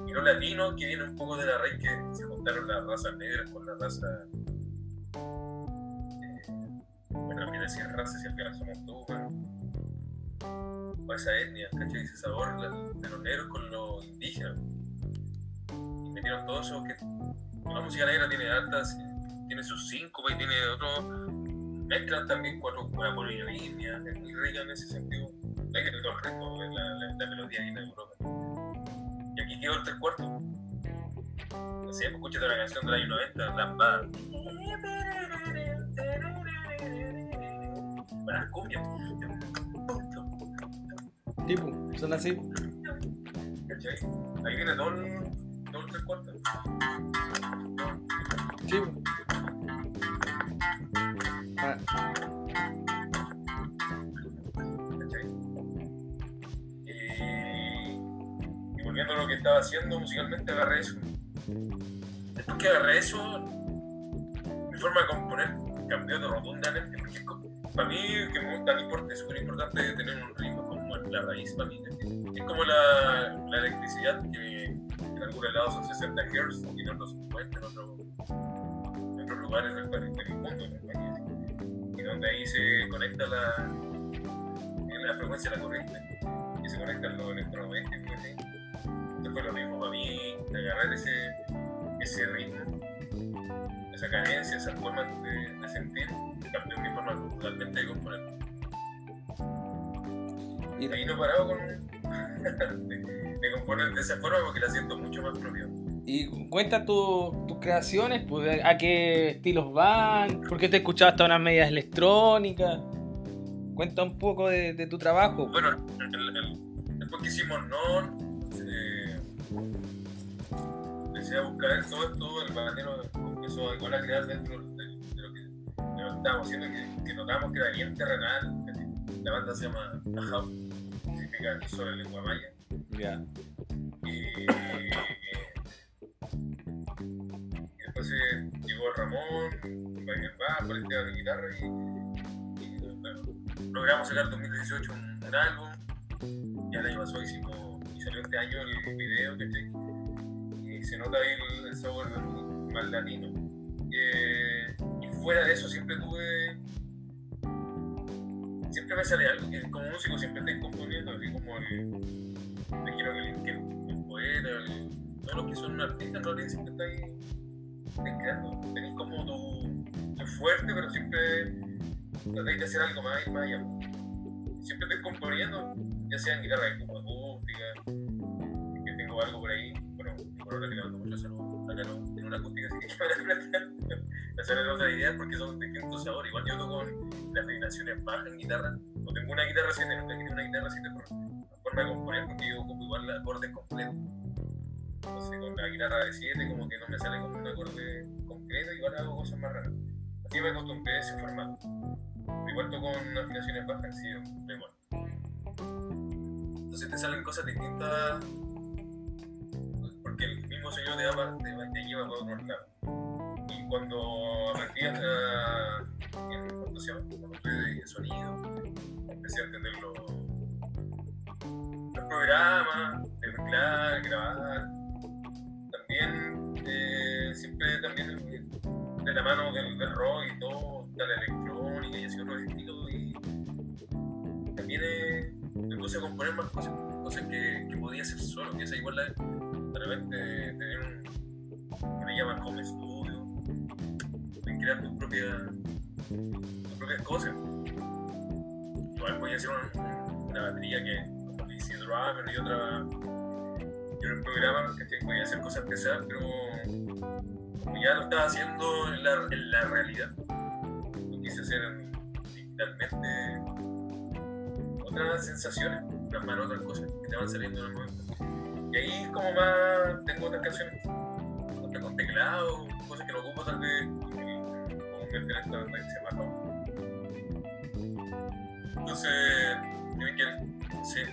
Y lo latino que viene un poco de la raíz que se juntaron las razas negras con la raza. Bueno, también decir raza si al final somos todos. O esa etnia, ¿cachai? Ese sabor la- de los negros con los indígenas. Y metieron todo eso que la música negra tiene altas, tiene sus síncopas y tiene otros. Mezclan también cuatro, una polirritmia, es muy rica en ese sentido. Hay que todo el ritmo, la, melodía viene de Europa. Y aquí quedó el tres cuartos. No sé, escúchate la canción del año 90, Lambada. Buenas cumbias. Tipo, son así. ¿Cachai? Ahí viene todo el, todo el tres cuartos. Sí. Ah, ¿cachai? Y, y volviendo a lo que estaba haciendo musicalmente, agarré eso. Después que agarré eso, mi forma de componer cambió de rotundamente. Porque para mí, que me tan importante, es súper importante tener un ritmo como la raíz para mí. Es como la, electricidad que en algunos lados son 60 Hz y en otros 50, en otros, lugares del, del mundo. ¿no? Y donde ahí se conecta la, la frecuencia de la corriente y se conectan los electrodomésticos. Entonces fue lo mismo para mí, agarrar ese, ese ritmo, esa cadencia, esa forma de, de sentir, cambió mi forma totalmente de componer. y- ahí no he parado con, (laughs) de, de componer de esa forma porque la siento mucho más propio. Y cuenta tu- tus creaciones, pues, a qué estilos van, por qué te escuchabas hasta unas medias electrónicas. Cuenta un poco de, de tu trabajo. Bueno, el- el- después que hicimos Non, eh, empecé a buscar todo esto, el bananero empezó igual a crear dentro de, de lo que de lo que estábamos haciendo, que, que notamos que era bien terrenal. La banda se llama Ajau, significa en lengua maya. Ya. Y, y después eh, llegó Ramón, el bajo, el tema de guitarra y, y, bueno, logramos sacar en 2018 un, un álbum. Ya el año pasado hicimos, y salió este año el video que y se nota ahí el, el sabor más latino. Y fuera de eso siempre tuve siempre me sale algo que como músico siempre estoy componiendo así como el quiero que el, que el, poeta el- todos los que son artistas en realidad siempre estáis estáis creando tenéis como tu, fuerte pero siempre tratáis de hacer algo más y más siempre estoy componiendo ya sea en guitarra acústica que tengo algo por ahí bueno por ahora mando mucho. Acá no tiene una acústica, así que (laughs) (laughs) hacer otra idea porque son distintos sabores. Igual yo toco las afinaciones bajas en guitarra. No tengo una guitarra 7, nunca tengo una guitarra 7 por forma de componer porque yo igual acordes completos. Entonces con la guitarra de 7 como que no me sale con un acorde completo, igual hago cosas más raras. Así me acostumbré a ese formato. Igual toco con afinaciones bajas, sí, igual. Entonces te salen cosas distintas porque el mismo señor te, da, te, te lleva por otro lado. Y cuando aprendí a, cuando se de sonido, empecé a entender los, programas, de mezclar, grabar. También, eh, siempre también de la mano del, rock y todo, de la electrónica y así otros estilos. Y también eh, me puse a componer más cosas, cosas que, que podía hacer solo, que esa igual la, de repente tener un, que le llaman home studio, de crear tus propias, tus propias cosas. Igual podía hacer una, batería que DC Drummer y otra y otro programa que podía hacer cosas pesadas, pero como ya lo estaba haciendo en la, en la realidad, lo quise hacer digitalmente otras sensaciones, plasmar otras cosas que te van saliendo en el momento. Y ahí como más tengo otras canciones, otras con teclado, cosas que no ocupo tal vez, como me en esta banda que se llama Tom. Entonces, no sé,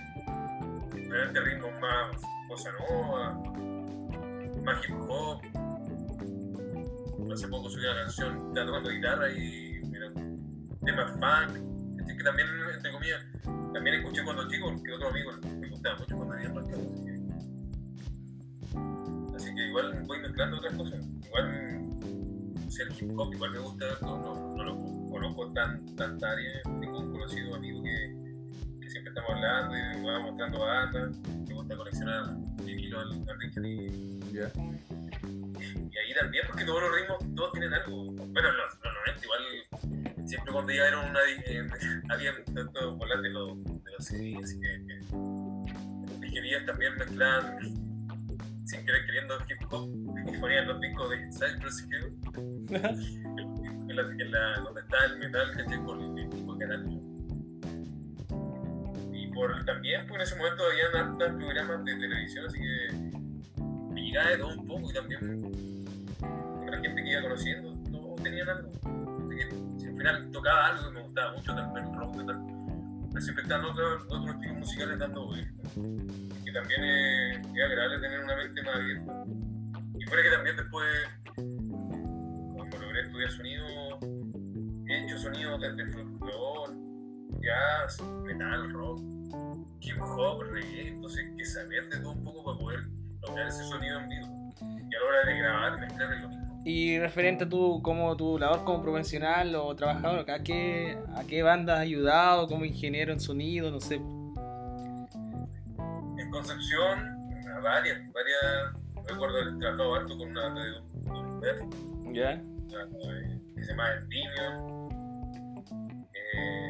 realmente ritmos más bossa nova, más hip hop. Hace poco subí una canción, estaba tocando guitarra y mira, temas funk, que también, entre comillas, también escuché cuando chico, porque otros amigos me gustaba mucho cuando había más igual voy mezclando otras cosas. Igual, sé, el hip hop igual me gusta, no, no, no lo conozco tan, tanta área, tengo un conocido amigo que, que siempre estamos hablando y me va mostrando bandas, me gusta coleccionar vinilo al, al Richard y, Ya. y ahí también, porque todos los ritmos, todos tienen algo. Bueno, los, los 90 igual, siempre cuando ya era una, eh, (laughs) había tantos volantes de los, de los CDs, así que, las disquerías también mezclaban, sin querer queriendo hip hop, y ponían los discos de Cypress Hill, en la, en la, donde está el metal, ¿cachai? Por el de canal. Y por, también, pues en ese momento habían hartos programas de televisión, así que me llegaba de todo un poco y también la gente que iba conociendo, todos tenían algo. Así que si al final tocaba algo que me gustaba mucho, también rock metal, pero siempre están otros, otros estilos musicales dando vueltas. Que también es, es agradable tener una mente más abierta. Y fuera que también después, cuando logré estudiar sonido, he hecho sonido desde folclore, jazz, metal, rock, hip hop, reggae, entonces que saber de todo un poco para poder lograr ese sonido en vivo. Y a la hora de grabar, mezclar lo mismo. Y referente a tu, como tu labor como profesional o trabajador, ¿a qué, ¿a qué banda has ayudado como ingeniero en sonido? No sé. Concepción, a varias, varias, recuerdo haber trabajado harto con una de un ¿Ya? que se llama Endymion. Eh,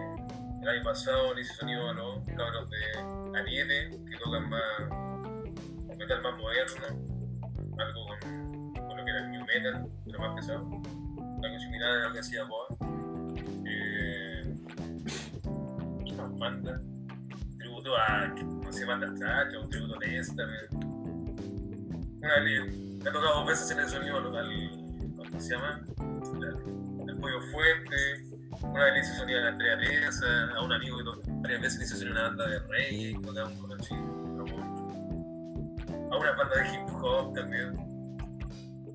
el año pasado le hice sonido a los cabros de Ariete, que tocan más, metal más moderno, algo con, con lo que era el new metal, pero más pesado, algo similar a lo que hacía Boa. Eh, ¿Qué más banda? Tributo a, no sé, banda trash, un tributo a Testament. Una vez, me ha tocado dos veces en el sonido al, ¿cómo se llama? Al, Pollo Fuerte. Una vez le hice sonido a Andrea Teresa, a un amigo que varias veces le hice sonido a una banda de un conocido, lo mucho. A una banda de hip hop también.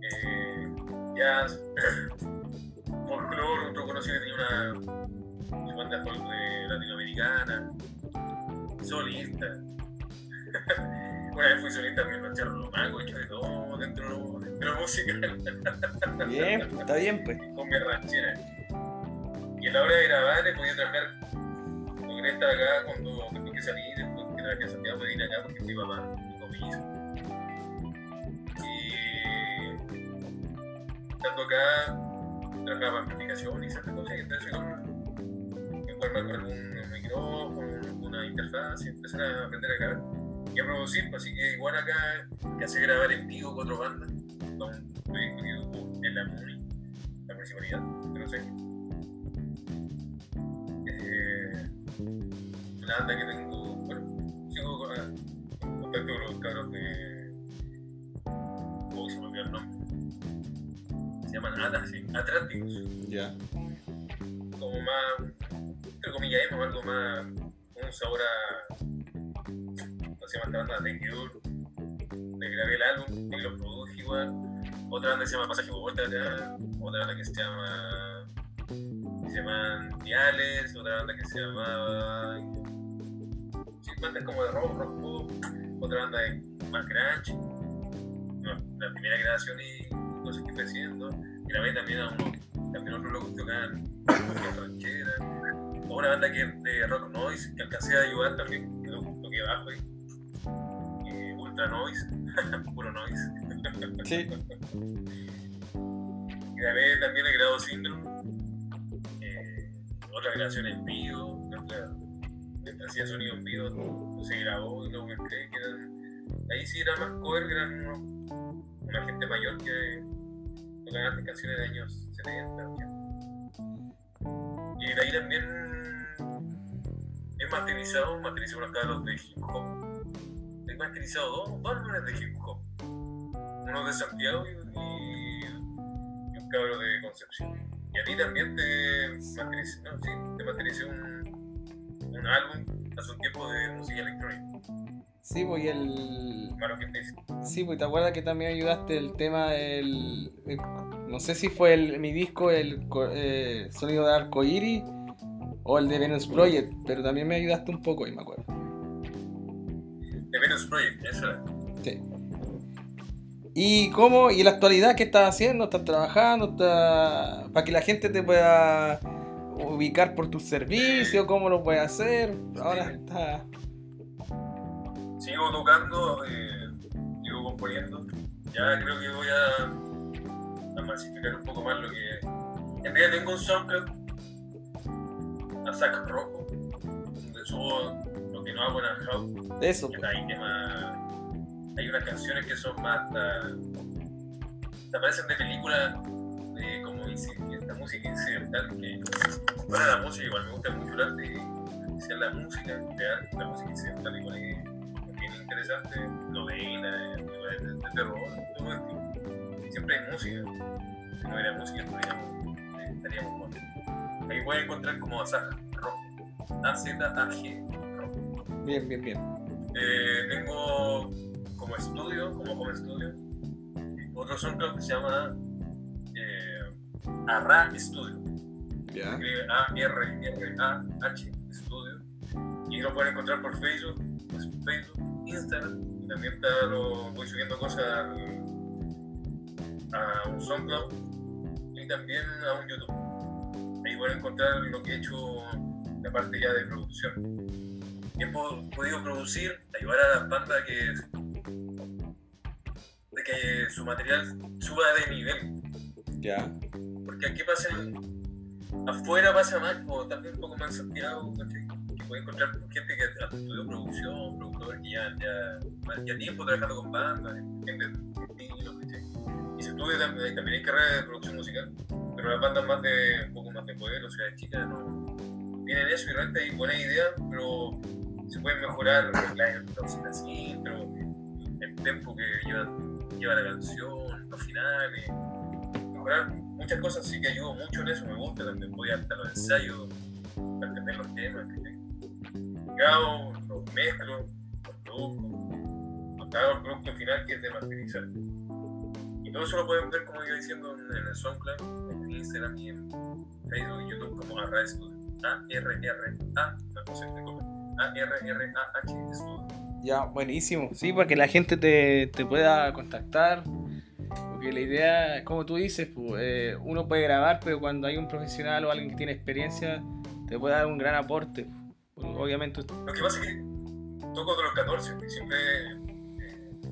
Eh, jazz, (clears throat) folclore, otro conocido que tenía una, banda folk latinoamericana, solista. Una vez fui solista también en Charlo Mago, hecho de todo dentro de la música. (laughs) Bien, pues, está bien, pues. con mi ranchera. Y a la hora de grabar le podía trabajar, logré estar acá cuando tuve que salir, después que trabajé en Santiago, me vine acá porque mi papá me. Y estando acá, trabajaba en y esas cosas, y entonces con igual me algún micrófono, una interfaz, y empecé a aprender acá. que producir, pues, así que igual acá que hace grabar en vivo cuatro bandas, con un proyecto en la la municipalidad, no sé. Eh, una banda que tengo, bueno, sigo con, en contacto con los cabros de. ¿Cómo se me olvidó el nombre? Se llaman Ata, sí, Atlánticos Ya. como más, entre comillas, emo, algo más, con un sabor a, no sé, más esta banda de Cure, le grabé el álbum y lo produje igual, otra banda se llama Pasaje acá, otra banda que se llama, se llaman Diales, otra banda que se llamaba, sí, bandas como de rock, rock pop, otra banda de más grunge, la primera grabación y cosas que fue haciendo, grabé también a uno, también otros locos que tocaban ranchera, o una banda que de rock noise, que alcancé a ayudar también, que lo toqué bajo ahí, eh, ultra noise, (laughs) puro noise. Sí. (laughs) Grabé también el grado Syndrome, eh, otra grabación en vivo, otra- hacía sonido en vivo, se grabó y luego mezclé, que eran, ahí sí era más cover, que eran una gente mayor que tocaban canciones de años 70, 80. Y de ahí también he masterizado, mastericé unos cabros de hip hop. He masterizado dos, álbumes de hip hop. Uno de Santiago y, y- y un cabro de Concepción. Y a ti también te mastericé, no, sí, te mastericé un, un álbum hace un tiempo de música electrónica. Sí, pues y el. Que dice. Sí, pues te acuerdas que también ayudaste el tema del. el- no sé si fue el, mi disco, el eh, sonido de arcoíris o el de Venus Project, pero también me ayudaste un poco y me acuerdo. De Venus Project, eso era. Sí. ¿Y cómo? ¿Y la actualidad qué estás haciendo? ¿Estás trabajando? ¿Estás... Para que la gente te pueda ubicar por tus servicios, ¿cómo lo puedes hacer? Ahora está... Sigo tocando, eh, sigo componiendo. Ya creo que voy a, a masificar un poco más lo que. En realidad tengo un SoundCloud a saco rojo, donde subo lo que no hago en el house. Eso, pues. Hay temas. Hay unas canciones que son más. hasta- hasta parecen de películas de como esta música incidental que. Bueno, la música igual me gusta mucho el arte la música real, la música incidental igual es bien interesante, novela, de, de terror, todo. Siempre hay música. Si no hubiera música estaríamos, estaríamos muertos. Ahí pueden encontrar como Azaj Rojo. A-Z-A-G Rojo. Bien, bien, bien. Eh, tengo como estudio, como home estudio, otro SoundCloud que se llama eh, Arra Studio. Ya. escribe A-R-R-A-H Studio. Y lo pueden encontrar por Facebook, pues, Facebook, Instagram. Y también está, lo, voy subiendo cosas al- a un SoundCloud y también a un YouTube. Pueden encontrar lo que he hecho, la parte ya de producción. He po- podido producir, ayudar a las bandas que, de que su material suba de nivel. Ya. Porque aquí pasa en- afuera pasa más, o también un poco más en Santiago, que puede encontrar gente que estudió producción, productor que ya, ya, ya tiempo trabajando con bandas, gente de estilo, ¿cachai? Y se estudia también, también hay carrera de producción musical, pero las bandas más de, un poco más de pueblo, ciudades chicas, no tienen eso y realmente hay buenas ideas, pero se pueden mejorar la entonces así, el tempo que lleva, lleva la canción, los finales, mejorar muchas cosas sí que ayudo mucho en eso, me gusta también, voy hasta los ensayos para entender los temas, grabo, los mezclo, los produzco, hasta el producto final que es de masterizar. Todo eso lo pueden ver, como iba diciendo, en el SoundCloud, en Instagram y en Facebook y YouTube como Arra Studio. A-R-R-A. A-R-R-A-H Studio. Ya, buenísimo. Sí, para que la gente te, te pueda contactar. Porque la idea, como tú dices, pues, eh, uno puede grabar, pero cuando hay un profesional o alguien que tiene experiencia, te puede dar un gran aporte. Obviamente, Lo que pasa es que toco de los 14 y siempre,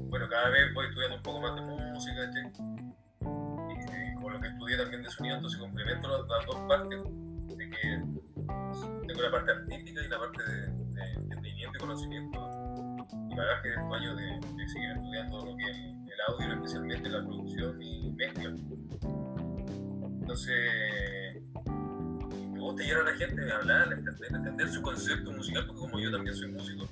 bueno, cada vez voy estudiando un poco más de música, ¿cachai? Y, y con lo que estudié también de sonido, entonces complemento las, dos partes, tengo la parte artística y la parte de, de entendimiento y conocimiento. Y bagaje de años de, de, seguir estudiando lo que es el audio, especialmente la producción y mezcla. Entonces, me gusta llegar a la gente, hablar, entender, entender su concepto musical, porque como yo también soy músico,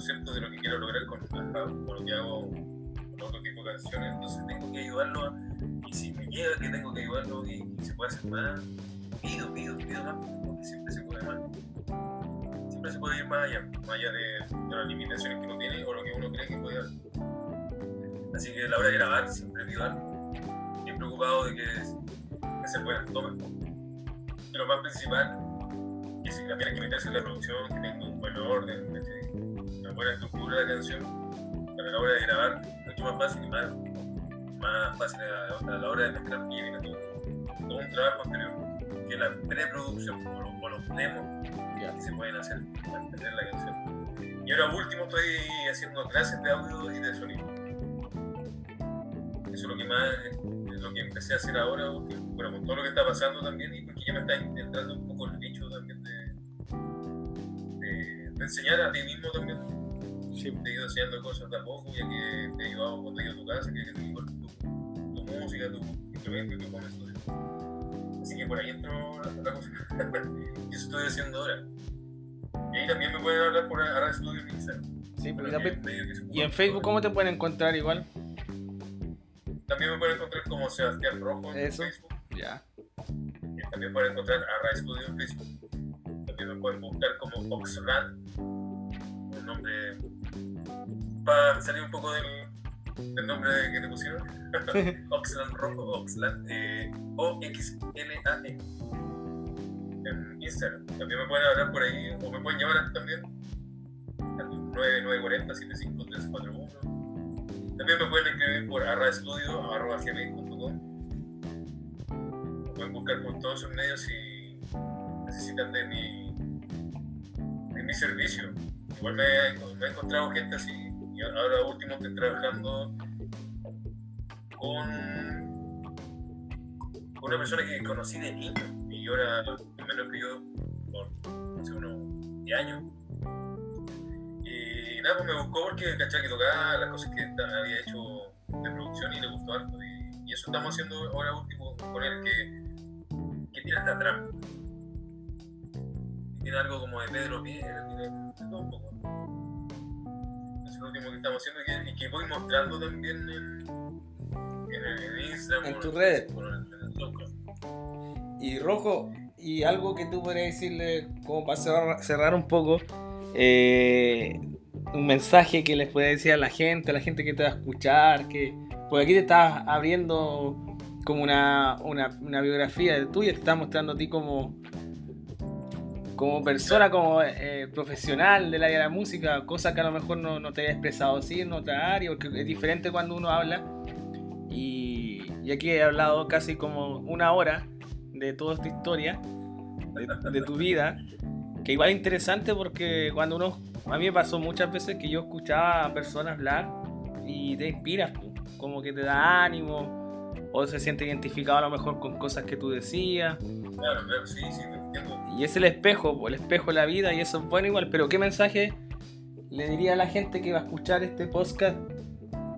concepto de lo que quiero lograr con, con lo que hago con otro tipo de canciones, entonces tengo que ayudarlo y si me llega que tengo que ayudarlo y, y se puede hacer más, pido, pido, pido más, porque siempre se puede más. Siempre se puede ir más allá, más allá de, de las limitaciones que uno tiene o lo que uno cree que puede hacer. Así que a la hora de grabar siempre pido algo, preocupado de que, que se puedan tomar. Y lo más principal, que si también hay que meterse en la producción, que tenga un buen orden, ¿sí? Buena estructura de la canción, para la hora de grabar, mucho más fácil y más, más fácil a, a la hora de mezclar y viene todo, todo un trabajo anterior, que es la preproducción o los, o los demos que se pueden hacer para entender la canción. Y ahora último estoy haciendo clases de audio y de sonido. Eso es lo que más, es lo que empecé a hacer ahora, bueno, con todo lo que está pasando también, y porque ya me está entrando un poco el bicho también de, de, de enseñar a ti mismo también. Sí. Te he ido enseñando cosas de a poco, ya que te he ayudado cuando he ido a tu casa, que te digo tu, tu música, tu instrumento y tu home studio. Así que por ahí entró la, la cosa. (laughs) y eso estoy haciendo ahora. Y ahí también me pueden hablar por Ara Studio en Instagram. Sí, porque que también- y en Facebook. ¿cómo te pueden encontrar igual? También me pueden encontrar como Sebastián Rojo en Eso. Facebook. Ya. Y también pueden encontrar Arra Studio en Facebook. También me pueden buscar como Oxland. Para salir un poco del, del nombre que te pusieron. (laughs) Oxland Rojo, Oxland. Eh, O-X-L-A-E. En Instagram. También me pueden hablar por ahí. O me pueden llamar también. Al 9940-7541. También me pueden escribir por arraestudio.gmail.com Me pueden buscar por todos esos medios si necesitan de mi, de mi servicio. Igual me, me he encontrado gente así. Y ahora último estoy trabajando con, una persona que conocí de niño. Y ahora es menos que yo por hace unos 10 años. Y nada, pues me buscó porque cachaba que tocaba las cosas que había hecho de producción y le gustó harto. Y, eso estamos haciendo ahora último con él que, que tiene hasta atrás. Tiene algo como de Pedro Piedra, tiene un poco. Lo último que estamos haciendo y que, voy mostrando también en, en, en Instagram. En tus redes. Y Rojo, y algo que tú podrías decirle, como para cerrar, cerrar un poco, eh, un mensaje que les puede decir a la gente, a la gente que te va a escuchar, que porque aquí te estás abriendo como una, una, una biografía de tuya, te estás mostrando a ti como, como persona, como eh, profesional del área de la música, cosa que a lo mejor no, no te había expresado así en otra área, porque es diferente cuando uno habla. Y, y aquí he hablado casi como una hora de toda esta historia, de, de tu vida, que igual es interesante porque cuando uno, a mí me pasó muchas veces que yo escuchaba a personas hablar y te inspiras, como que te da ánimo, o se siente identificado a lo mejor con cosas que tú decías, Claro, claro, sí, sí. Y es el espejo, el espejo de la vida, y eso es bueno igual, pero ¿qué mensaje le diría a la gente que va a escuchar este podcast?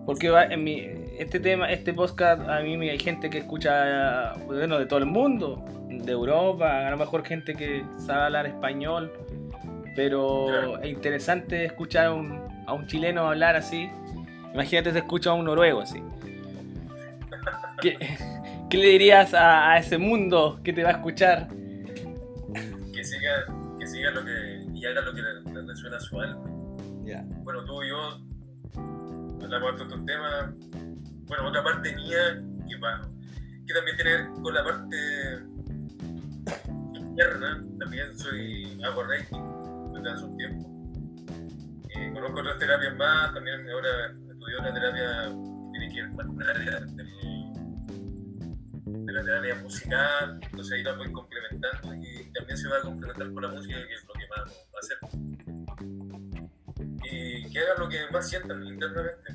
Porque va en mi, este tema, este podcast, a mí me- hay gente que escucha, bueno, de todo el mundo, de Europa, a lo mejor gente que sabe hablar español, pero Claro. es interesante escuchar a un, a un chileno hablar así. Imagínate te escucha a un noruego así. ¿Qué, (laughs) qué le dirías a, a ese mundo que te va a escuchar? Que siga, que siga lo que, y haga lo que le, le resuena a su alma. Ya. bueno, tú y yo hablamos de estos temas. Bueno, otra parte mía que, va, que también tiene con la parte interna. También soy, hago reiki desde hace un tiempo. Eh, conozco otras terapias más. También ahora estudié una terapia que tiene que ver con el área (laughs) del- de la terapia musical. Entonces ahí la voy complementando y también se va a complementar con la música, que es lo que más va a hacer y que hagan lo que más sientan internamente.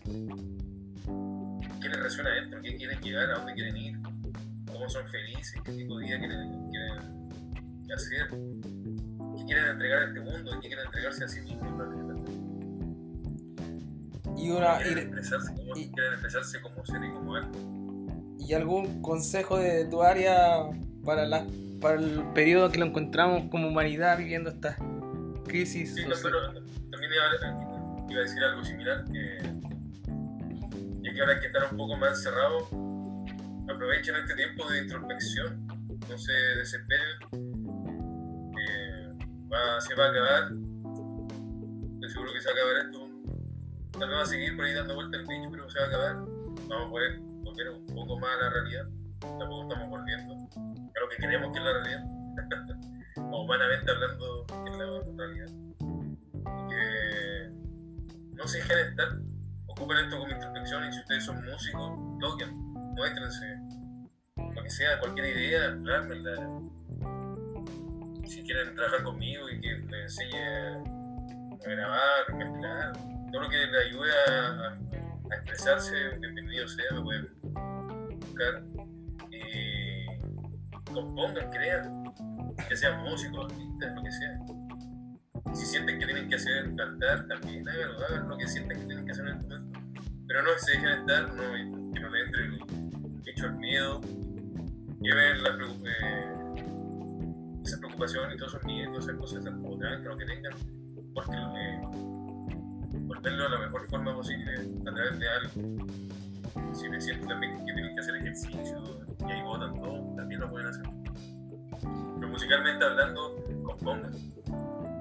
¿Qué les resuena adentro? ¿Qué quieren llegar? ¿A dónde quieren ir? ¿Cómo son felices? ¿Qué tipo de vida quieren, quieren hacer? ¿Qué quieren entregar a este mundo? ¿Qué quieren entregarse a sí mismos? Y, una, quieren, y, expresarse como, y- quieren expresarse como ser y como arte. Y algún consejo de tu área para, la, para el periodo que lo encontramos como humanidad viviendo esta crisis Sí, no, pero también iba, iba a decir algo similar, que ya que ahora hay que estar un poco más encerrados, aprovechen este tiempo de introspección, no se desesperen, eh, va- se va a acabar, estoy seguro que se va a acabar esto, tal vez va a seguir por ahí dando vuelta el bicho, pero se va a acabar, vamos a poder volver un poco más a la realidad, tampoco estamos volviendo a lo que creemos que es la realidad, (laughs) o humanamente hablando que es la realidad. Que no se dejen estar, ocupen esto como introspección y si ustedes son músicos, toquen, muéstrense, lo que sea, cualquier idea, plásmenla. Si quieren trabajar conmigo y que les enseñe a grabar, mezclar, todo lo que les ayude a, a expresarse, bienvenido sea, me pueden buscar y compongan, crean, que sean músicos, artistas, lo que sea si sienten que tienen que hacer cantar, también háganlo, hagan lo que sienten que tienen que hacer en el momento. Pero no se dejen estar, no, que no le entre el hecho al miedo, lleven la eh, esa preocupación y todos esos miedos, esas cosas, esas cosas, lo que tengan, porque eh, volverlo a la mejor forma posible a través de algo. Si me sienten también que tienen que hacer ejercicio y ahí votan todo, también lo pueden hacer. Pero musicalmente hablando, compongan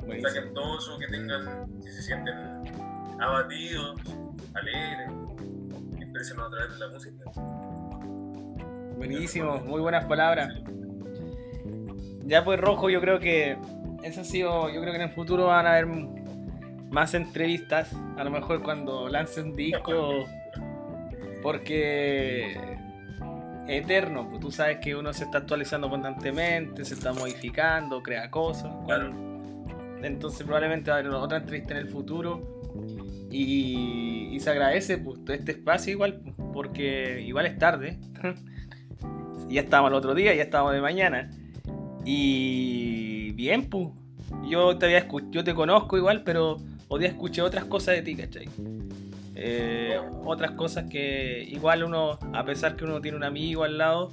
Buenísimo. saquen todo eso que tengan, si se sienten abatidos, alegres, expresen a través de la música. Buenísimo, muy buenas palabras. Ya pues rojo, yo creo que eso ha sido, yo creo que en el futuro van a haber más entrevistas, a lo mejor cuando lance un disco, porque eterno, pues tú sabes que uno se está actualizando constantemente, se está modificando, crea cosas. Claro. Entonces probablemente va a haber otra entrevista en el futuro. Y, y se agradece pues, todo este espacio igual, porque igual es tarde. (laughs) ya estábamos el otro día, ya estábamos de mañana. Y bien, pues. Yo te, había yo te conozco igual, pero día escuché otras cosas de ti, ¿cachai? Eh, otras cosas que igual uno, a pesar que uno tiene un amigo al lado,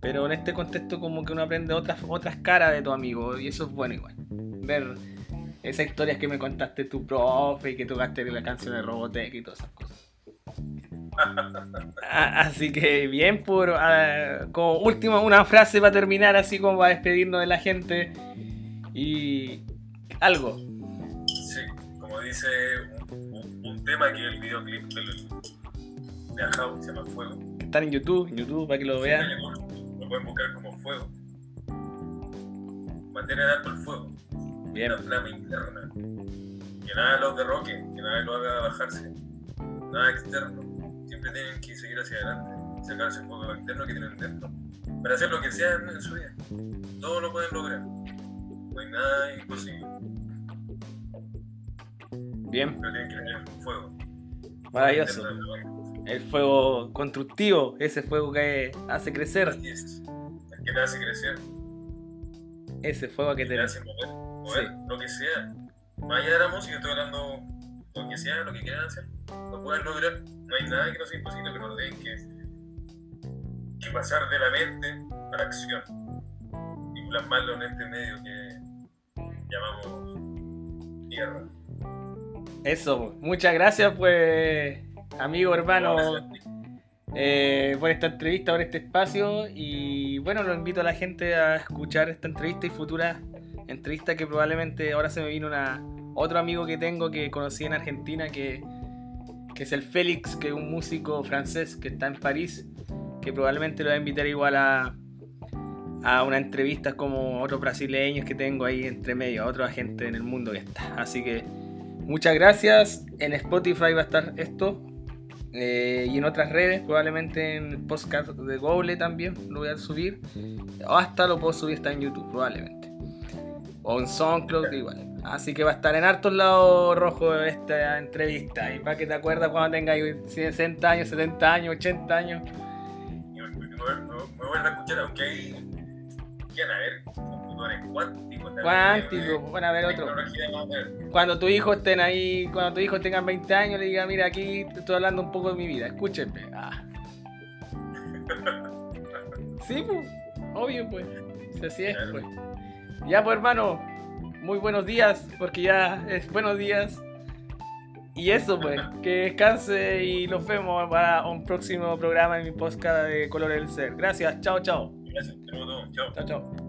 pero en este contexto como que uno aprende otras, otras caras de tu amigo y eso es bueno igual. Ver esas historias que me contaste tu profe y que tocaste la canción de Robotech y todas esas cosas. (laughs) Ah, Así que bien, por ah, como última una frase para terminar, así como para despedirnos de la gente y algo. Sí, dice un, un- un tema que el videoclip del, de Ajao, se llama Fuego. Que están en YouTube, en YouTube para que lo vean. Lo pueden buscar como Fuego. Mantener alto el fuego, Bien, la flama interna. Que nada los derroque, que nada lo haga bajarse. Nada externo. Siempre tienen que seguir hacia adelante, sacar ese fuego interno que tienen dentro. Para hacer lo que sea en su vida. Todo lo pueden lograr. No hay nada imposible. Bien, Pero tienen que tener fuego. maravilloso. El fuego constructivo, ese fuego que hace crecer, Así es. El que te hace crecer, ese fuego que que te te hace mover, mover lo que sea. Más allá de la música, estoy hablando lo que sea, lo que quieran hacer, lo pueden lograr. No hay nada que no sea imposible, pero lo tienen que, que pasar de la mente a la acción y plasmarlo en este medio que llamamos tierra. Eso, muchas gracias pues, amigo, hermano, eh, por esta entrevista, por este espacio. Y bueno, lo invito a la gente a escuchar esta entrevista y futuras entrevistas que probablemente ahora se me vino una, otro amigo que tengo que conocí en Argentina que, que es el Félix, que es un músico francés que está en París, que probablemente lo voy a invitar igual a, a una entrevista como otros brasileños que tengo ahí entre medio, a otra gente en el mundo que está. Así que muchas gracias. En Spotify va a estar esto. eh, y en otras redes, probablemente en el podcast de Google también lo voy a subir. O hasta lo puedo subir hasta en YouTube, probablemente. O en SoundCloud igual. Así que va a estar en hartos lados rojo esta entrevista. Y para que te acuerdas cuando tengas 60 años, 70 años, 80 años. Me, vuelven a escuchar, aunque a ver, fotones cuánticos. Cuántico, van a ver otro. Cuando tu hijo estén ahí, cuando tu hijo tengan 20 años, le diga, mira, aquí estoy hablando un poco de mi vida, escúchenme. Ah. (laughs) sí, pues, obvio, pues. Así es, pues. Ya, pues, hermano, muy buenos días, porque ya es buenos días. Y eso, pues, (laughs) que descanse y nos vemos para un próximo programa en mi podcast de Color del Ser. Gracias, chao, chao. Gracias. Chao, chao.